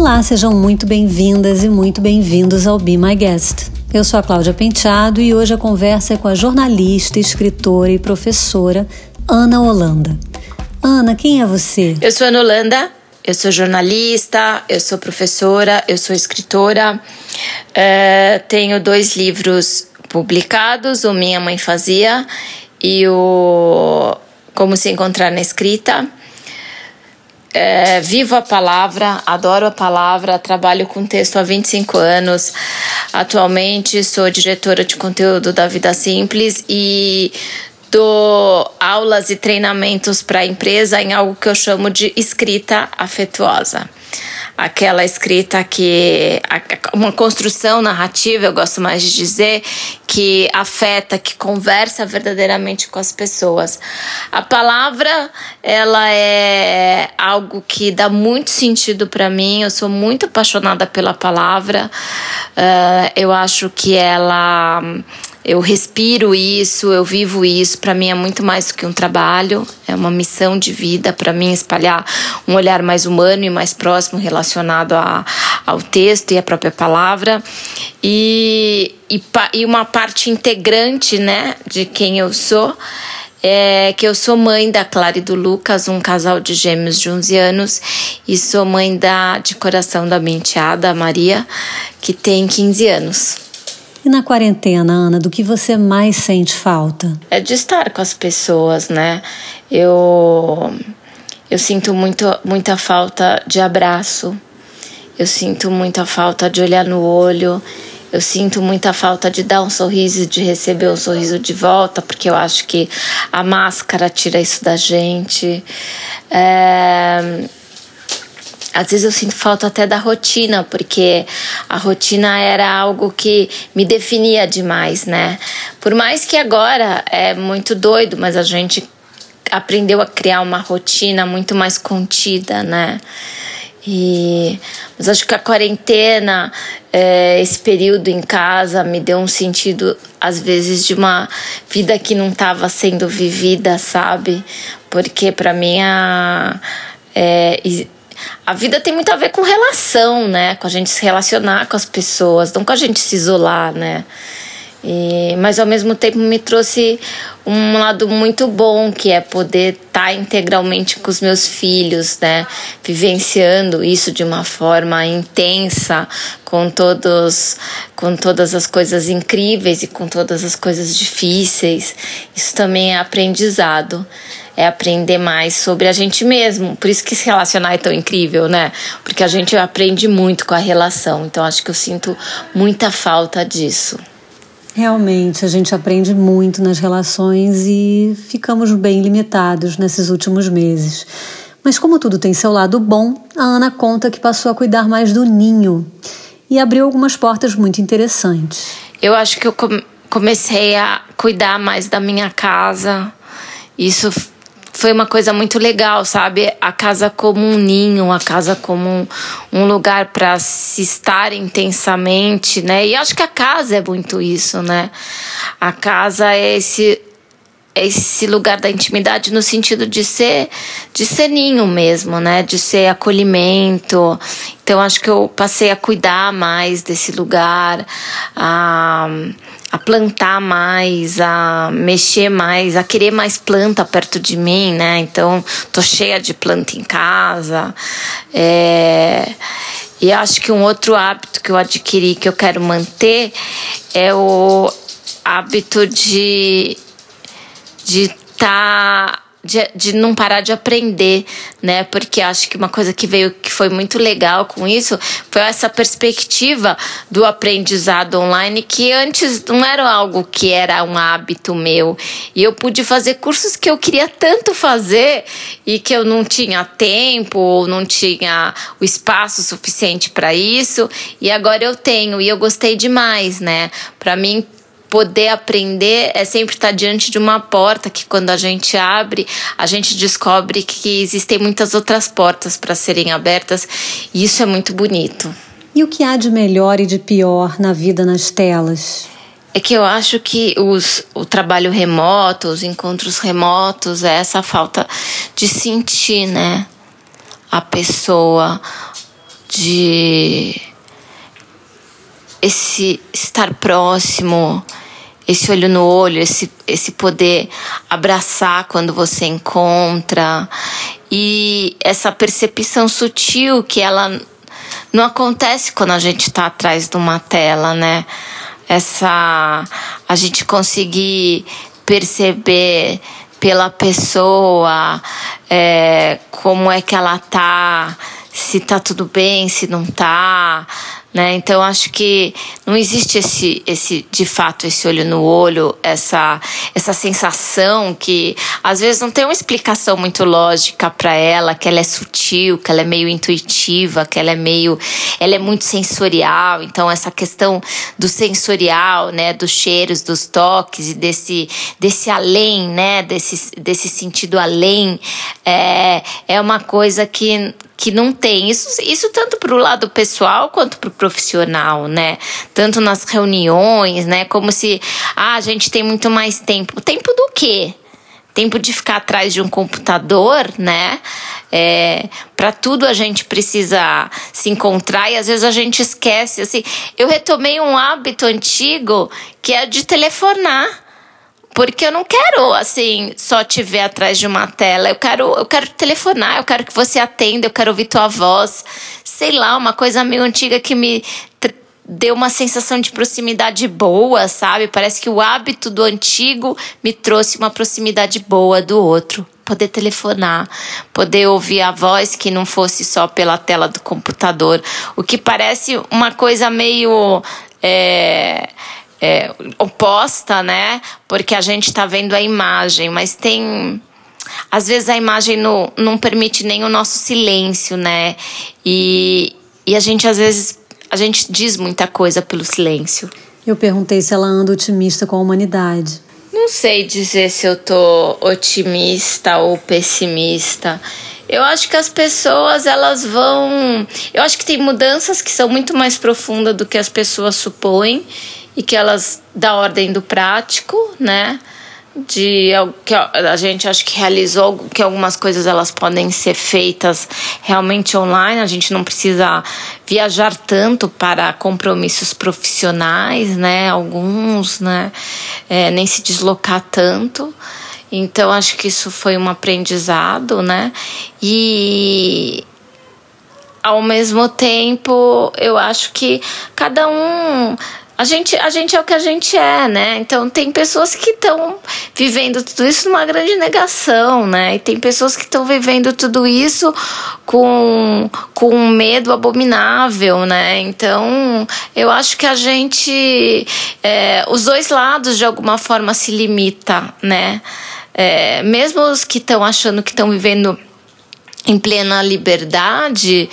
Olá, sejam muito bem-vindas e muito bem-vindos ao Be My Guest. Eu sou a Cláudia Penteado e hoje a conversa é com a jornalista, escritora e professora Ana Holanda. Ana, quem é você? Eu sou Ana Holanda, eu sou jornalista, eu sou professora, eu sou escritora. Uh, tenho dois livros publicados, o Minha Mãe Fazia e o Como Se Encontrar na Escrita. É, vivo a palavra, adoro a palavra, trabalho com texto há 25 anos. Atualmente sou diretora de conteúdo da Vida Simples e dou aulas e treinamentos para a empresa em algo que eu chamo de escrita afetuosa aquela escrita que uma construção narrativa, eu gosto mais de dizer, que afeta, que conversa verdadeiramente com as pessoas. A palavra, ela é algo que dá muito sentido para mim. Eu sou muito apaixonada pela palavra. Uh, eu acho que ela eu respiro isso, eu vivo isso. Para mim é muito mais do que um trabalho, é uma missão de vida para mim espalhar um olhar mais humano e mais próximo relacionado a, ao texto e à própria palavra. E, e, e uma parte integrante, né, de quem eu sou é que eu sou mãe da Clara e do Lucas, um casal de gêmeos de 11 anos, e sou mãe da de coração da minha enteada, Maria, que tem 15 anos. E na quarentena, Ana, do que você mais sente falta? É de estar com as pessoas, né? Eu eu sinto muito, muita falta de abraço. Eu sinto muita falta de olhar no olho. Eu sinto muita falta de dar um sorriso e de receber um sorriso de volta, porque eu acho que a máscara tira isso da gente. É às vezes eu sinto falta até da rotina, porque a rotina era algo que me definia demais, né? Por mais que agora é muito doido, mas a gente aprendeu a criar uma rotina muito mais contida, né? E, mas acho que a quarentena, é, esse período em casa, me deu um sentido, às vezes, de uma vida que não estava sendo vivida, sabe? Porque para mim a. É, a vida tem muito a ver com relação, né? Com a gente se relacionar com as pessoas, não com a gente se isolar, né? E, mas ao mesmo tempo me trouxe um lado muito bom que é poder estar tá integralmente com os meus filhos, né? Vivenciando isso de uma forma intensa, com todos, com todas as coisas incríveis e com todas as coisas difíceis. Isso também é aprendizado é aprender mais sobre a gente mesmo. Por isso que se relacionar é tão incrível, né? Porque a gente aprende muito com a relação. Então acho que eu sinto muita falta disso. Realmente, a gente aprende muito nas relações e ficamos bem limitados nesses últimos meses. Mas como tudo tem seu lado bom, a Ana conta que passou a cuidar mais do ninho e abriu algumas portas muito interessantes. Eu acho que eu comecei a cuidar mais da minha casa. Isso foi uma coisa muito legal, sabe? A casa como um ninho, a casa como um, um lugar para se estar intensamente, né? E acho que a casa é muito isso, né? A casa é esse é esse lugar da intimidade no sentido de ser de ser ninho mesmo, né? De ser acolhimento. Então acho que eu passei a cuidar mais desse lugar, a a plantar mais, a mexer mais, a querer mais planta perto de mim, né? Então, tô cheia de planta em casa. É... E acho que um outro hábito que eu adquiri que eu quero manter é o hábito de de estar tá de, de não parar de aprender, né? Porque acho que uma coisa que veio que foi muito legal com isso foi essa perspectiva do aprendizado online que antes não era algo que era um hábito meu. E eu pude fazer cursos que eu queria tanto fazer e que eu não tinha tempo ou não tinha o espaço suficiente para isso, e agora eu tenho e eu gostei demais, né? Para mim poder aprender é sempre estar diante de uma porta que quando a gente abre, a gente descobre que existem muitas outras portas para serem abertas e isso é muito bonito. E o que há de melhor e de pior na vida nas telas? É que eu acho que os, o trabalho remoto, os encontros remotos, é essa falta de sentir, né? A pessoa, de esse estar próximo, esse olho no olho, esse, esse poder abraçar quando você encontra e essa percepção sutil que ela não acontece quando a gente está atrás de uma tela, né? Essa a gente conseguir perceber pela pessoa é, como é que ela tá, se tá tudo bem, se não tá, né? Então acho que não existe esse, esse de fato esse olho no olho, essa essa sensação que às vezes não tem uma explicação muito lógica para ela, que ela é sutil, que ela é meio intuitiva, que ela é meio ela é muito sensorial. Então essa questão do sensorial, né, dos cheiros, dos toques e desse desse além, né, desse desse sentido além é é uma coisa que que não tem. Isso, isso tanto para o lado pessoal quanto para o profissional, né? Tanto nas reuniões, né? Como se ah, a gente tem muito mais tempo. Tempo do quê? Tempo de ficar atrás de um computador, né? É, para tudo a gente precisa se encontrar e às vezes a gente esquece. Assim, eu retomei um hábito antigo que é de telefonar porque eu não quero, assim, só te ver atrás de uma tela. Eu quero, eu quero telefonar, eu quero que você atenda, eu quero ouvir tua voz. Sei lá, uma coisa meio antiga que me deu uma sensação de proximidade boa, sabe? Parece que o hábito do antigo me trouxe uma proximidade boa do outro. Poder telefonar, poder ouvir a voz que não fosse só pela tela do computador. O que parece uma coisa meio. É, é, oposta, né? Porque a gente está vendo a imagem, mas tem. Às vezes a imagem não, não permite nem o nosso silêncio, né? E, e a gente, às vezes, a gente diz muita coisa pelo silêncio. Eu perguntei se ela anda otimista com a humanidade. Não sei dizer se eu tô otimista ou pessimista. Eu acho que as pessoas elas vão. Eu acho que tem mudanças que são muito mais profundas do que as pessoas supõem e que elas da ordem do prático, né? De que a gente acho que realizou que algumas coisas elas podem ser feitas realmente online, a gente não precisa viajar tanto para compromissos profissionais, né? Alguns, né? É, nem se deslocar tanto. Então acho que isso foi um aprendizado, né? E ao mesmo tempo, eu acho que cada um a gente, a gente é o que a gente é, né? Então tem pessoas que estão vivendo tudo isso numa grande negação, né? E tem pessoas que estão vivendo tudo isso com, com um medo abominável, né? Então eu acho que a gente. É, os dois lados de alguma forma se limita, né? É, mesmo os que estão achando que estão vivendo em plena liberdade,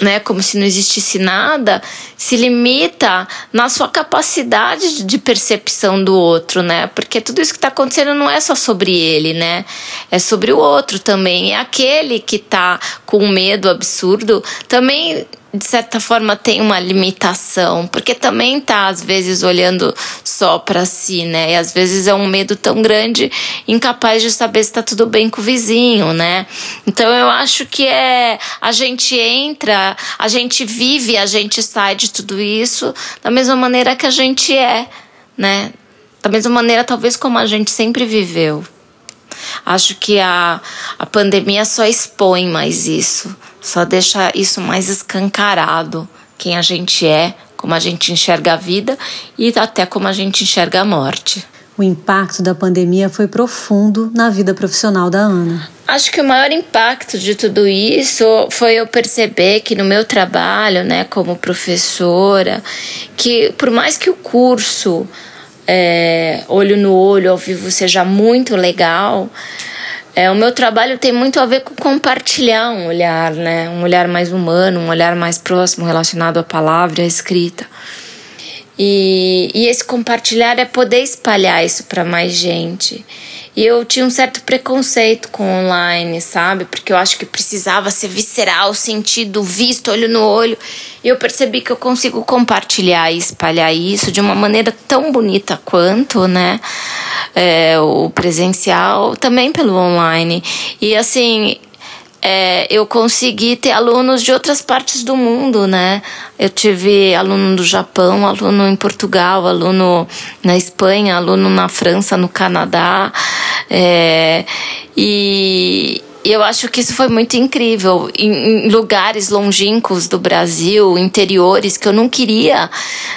né, como se não existisse nada, se limita na sua capacidade de percepção do outro, né? Porque tudo isso que está acontecendo não é só sobre ele, né? É sobre o outro também. É aquele que está com medo absurdo também de certa forma tem uma limitação, porque também tá às vezes olhando só para si, né? E às vezes é um medo tão grande, incapaz de saber se tá tudo bem com o vizinho, né? Então eu acho que é a gente entra, a gente vive, a gente sai de tudo isso da mesma maneira que a gente é, né? Da mesma maneira talvez como a gente sempre viveu. Acho que a, a pandemia só expõe mais isso só deixa isso mais escancarado quem a gente é, como a gente enxerga a vida e até como a gente enxerga a morte. O impacto da pandemia foi profundo na vida profissional da Ana. Acho que o maior impacto de tudo isso foi eu perceber que no meu trabalho, né, como professora, que por mais que o curso é, olho no olho ao vivo seja muito legal, é, o meu trabalho tem muito a ver com compartilhar um olhar, né? Um olhar mais humano, um olhar mais próximo relacionado à palavra, à escrita. E, e esse compartilhar é poder espalhar isso para mais gente. E eu tinha um certo preconceito com online, sabe? Porque eu acho que precisava ser visceral, sentido, visto, olho no olho. E eu percebi que eu consigo compartilhar e espalhar isso de uma maneira tão bonita quanto, né? É, o presencial, também pelo online. E assim, é, eu consegui ter alunos de outras partes do mundo, né? Eu tive aluno do Japão, aluno em Portugal, aluno na Espanha, aluno na França, no Canadá. É, e eu acho que isso foi muito incrível. Em, em lugares longínquos do Brasil, interiores, que eu não queria,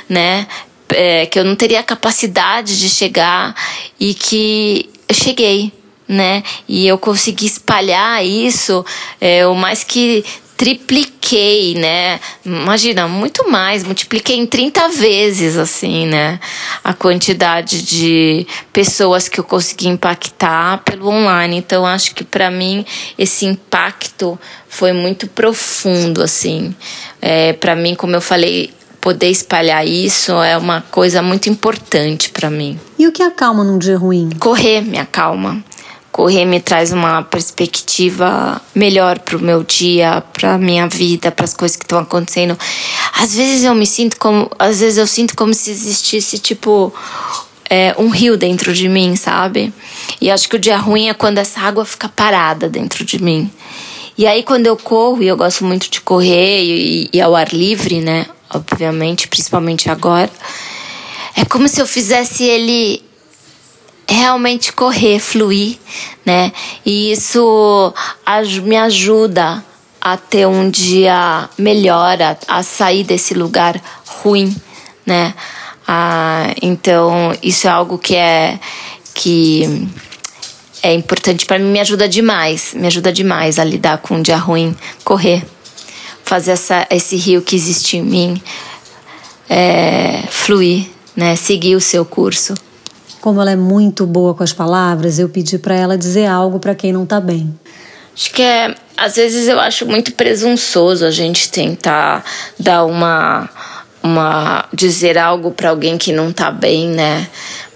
né? É, que eu não teria capacidade de chegar e que eu cheguei né? E eu consegui espalhar isso, é, o mais que tripliquei, né? Imagina, muito mais, multipliquei em 30 vezes, assim, né? A quantidade de pessoas que eu consegui impactar pelo online. Então, acho que para mim esse impacto foi muito profundo, assim. É, para mim, como eu falei, poder espalhar isso é uma coisa muito importante para mim. E o que acalma num dia ruim? Correr me acalma correr me traz uma perspectiva melhor pro meu dia, pra minha vida, para as coisas que estão acontecendo. Às vezes eu me sinto como, às vezes eu sinto como se existisse tipo é, um rio dentro de mim, sabe? E acho que o dia ruim é quando essa água fica parada dentro de mim. E aí quando eu corro, e eu gosto muito de correr e, e ao ar livre, né? Obviamente, principalmente agora, é como se eu fizesse ele realmente correr, fluir, né? E isso me ajuda a ter um dia melhor, a, a sair desse lugar ruim, né? Ah, então isso é algo que é que é importante para mim, me ajuda demais, me ajuda demais a lidar com um dia ruim, correr, fazer essa, esse rio que existe em mim é, fluir, né? Seguir o seu curso. Como ela é muito boa com as palavras, eu pedi para ela dizer algo para quem não tá bem. Acho que é, às vezes eu acho muito presunçoso a gente tentar dar uma uma dizer algo para alguém que não tá bem, né?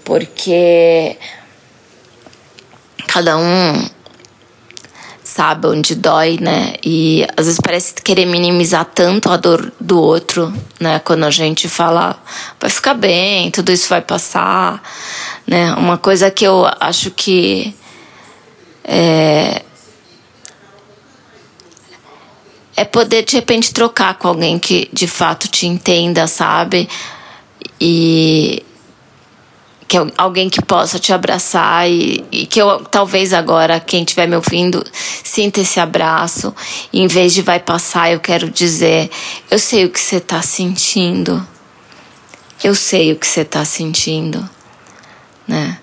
Porque cada um sabe onde dói, né? E às vezes parece querer minimizar tanto a dor do outro, né? Quando a gente fala, vai ficar bem, tudo isso vai passar, né? Uma coisa que eu acho que é, é poder de repente trocar com alguém que de fato te entenda, sabe? E que alguém que possa te abraçar e, e, que eu talvez agora quem estiver me ouvindo sinta esse abraço e em vez de vai passar eu quero dizer eu sei o que você está sentindo eu sei o que você está sentindo né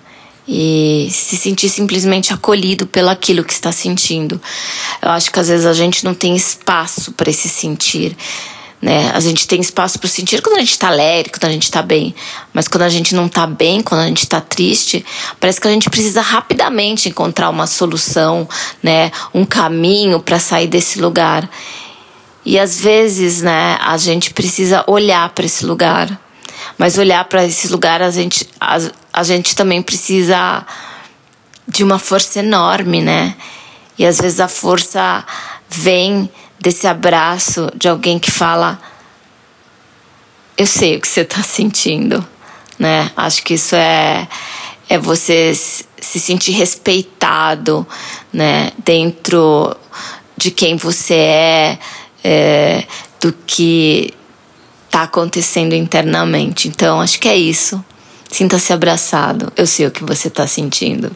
e se sentir simplesmente acolhido pelo aquilo que está sentindo eu acho que às vezes a gente não tem espaço para esse sentir né? A gente tem espaço para sentir quando a gente está alegre, quando a gente está bem. Mas quando a gente não está bem, quando a gente está triste, parece que a gente precisa rapidamente encontrar uma solução, né? Um caminho para sair desse lugar. E às vezes, né, a gente precisa olhar para esse lugar. Mas olhar para esse lugar, a gente, a, a gente também precisa de uma força enorme, né? E às vezes a força vem desse abraço de alguém que fala: Eu sei o que você está sentindo, né? Acho que isso é, é você se sentir respeitado, né? Dentro de quem você é, é do que está acontecendo internamente. Então, acho que é isso. Sinta-se abraçado. Eu sei o que você está sentindo.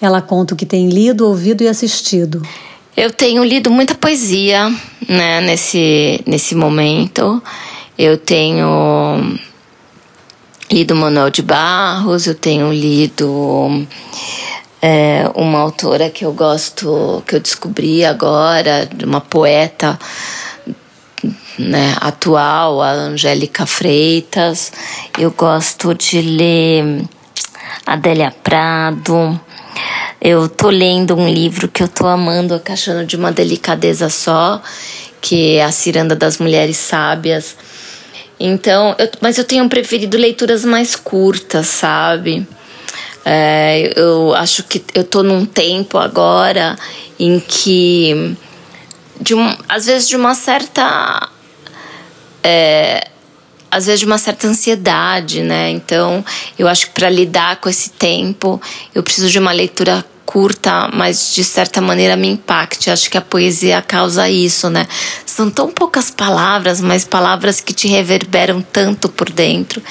Ela conta o que tem lido, ouvido e assistido. Eu tenho lido muita poesia, né, nesse, nesse momento. Eu tenho lido Manuel de Barros, eu tenho lido é, uma autora que eu gosto, que eu descobri agora, uma poeta né, atual, a Angélica Freitas. Eu gosto de ler Adélia Prado. Eu tô lendo um livro que eu tô amando, achando de uma delicadeza só, que é A Ciranda das Mulheres Sábias. Então, eu, mas eu tenho preferido leituras mais curtas, sabe? É, eu acho que eu tô num tempo agora em que, de um, às vezes, de uma certa. É, às vezes de uma certa ansiedade, né? Então, eu acho que para lidar com esse tempo, eu preciso de uma leitura curta, mas de certa maneira me impacte. Acho que a poesia causa isso, né? São tão poucas palavras, mas palavras que te reverberam tanto por dentro.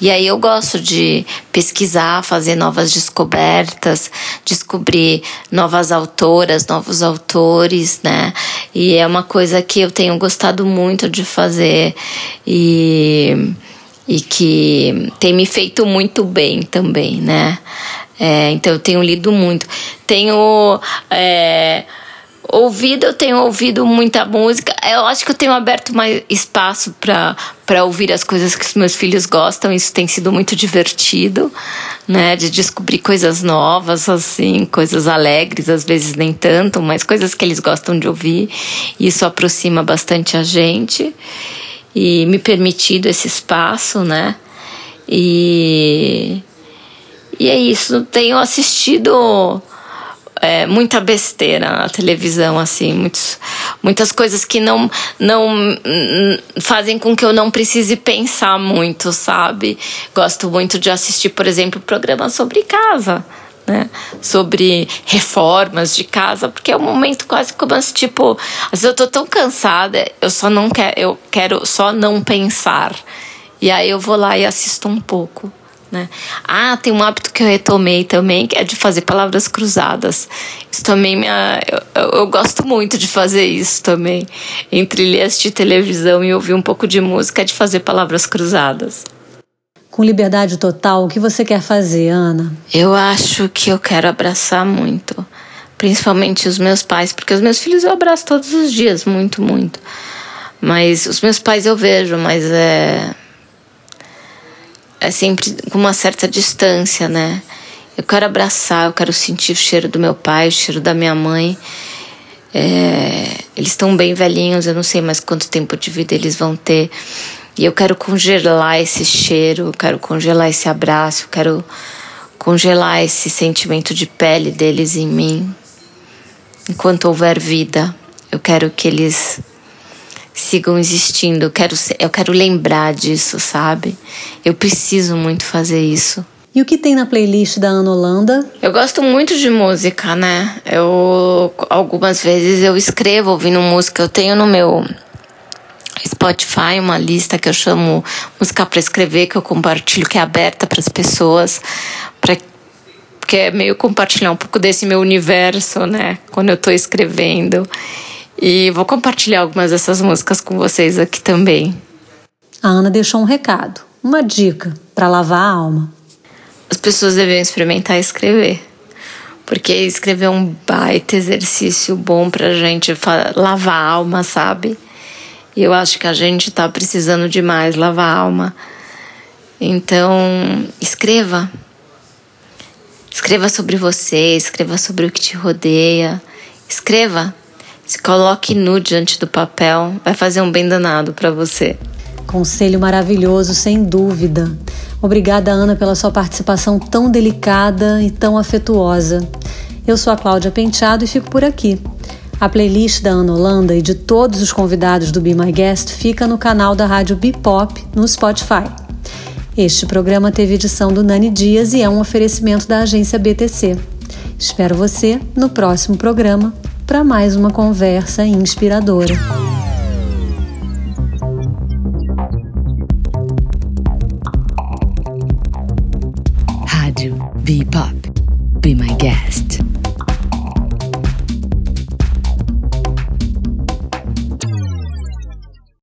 E aí eu gosto de pesquisar, fazer novas descobertas, descobrir novas autoras, novos autores, né? E é uma coisa que eu tenho gostado muito de fazer e, e que tem me feito muito bem também, né? É, então eu tenho lido muito. Tenho. É, ouvido, eu tenho ouvido muita música. Eu acho que eu tenho aberto mais espaço para ouvir as coisas que os meus filhos gostam. Isso tem sido muito divertido, né? De descobrir coisas novas, assim, coisas alegres, às vezes nem tanto, mas coisas que eles gostam de ouvir. Isso aproxima bastante a gente e me permitido esse espaço, né? E, e é isso. Tenho assistido é, muita besteira na televisão, assim, muitos, muitas coisas que não, não fazem com que eu não precise pensar muito, sabe? Gosto muito de assistir, por exemplo, programas sobre casa. Né? sobre reformas de casa, porque é um momento quase como assim, tipo, às vezes eu tô tão cansada, eu só não quero, eu quero só não pensar. E aí eu vou lá e assisto um pouco. Né? Ah, tem um hábito que eu retomei também, que é de fazer palavras cruzadas. Isso também me, eu, eu, gosto muito de fazer isso também. Entre ler, assistir televisão e ouvir um pouco de música, é de fazer palavras cruzadas. Com liberdade total, o que você quer fazer, Ana? Eu acho que eu quero abraçar muito. Principalmente os meus pais, porque os meus filhos eu abraço todos os dias, muito, muito. Mas os meus pais eu vejo, mas é é sempre com uma certa distância, né? Eu quero abraçar, eu quero sentir o cheiro do meu pai, o cheiro da minha mãe. É, eles estão bem velhinhos, eu não sei mais quanto tempo de vida eles vão ter. E eu quero congelar esse cheiro, eu quero congelar esse abraço, eu quero congelar esse sentimento de pele deles em mim. Enquanto houver vida, eu quero que eles sigam existindo. Eu quero, eu quero lembrar disso, sabe? Eu preciso muito fazer isso. E o que tem na playlist da Ana Holanda? Eu gosto muito de música, né? Eu algumas vezes eu escrevo ouvindo música. Eu tenho no meu Spotify uma lista que eu chamo música para escrever que eu compartilho que é aberta para as pessoas para que é meio compartilhar um pouco desse meu universo, né? Quando eu estou escrevendo. E vou compartilhar algumas dessas músicas com vocês aqui também. A Ana deixou um recado, uma dica para lavar a alma. As pessoas devem experimentar escrever. Porque escrever é um baita exercício bom pra gente lavar a alma, sabe? E eu acho que a gente tá precisando demais lavar a alma. Então, escreva. Escreva sobre você, escreva sobre o que te rodeia. Escreva. Se coloque nu diante do papel, vai fazer um bem danado para você. Conselho maravilhoso, sem dúvida. Obrigada, Ana, pela sua participação tão delicada e tão afetuosa. Eu sou a Cláudia Penteado e fico por aqui. A playlist da Ana Holanda e de todos os convidados do Be My Guest fica no canal da Rádio Bipop no Spotify. Este programa teve edição do Nani Dias e é um oferecimento da agência BTC. Espero você no próximo programa para mais uma conversa inspiradora.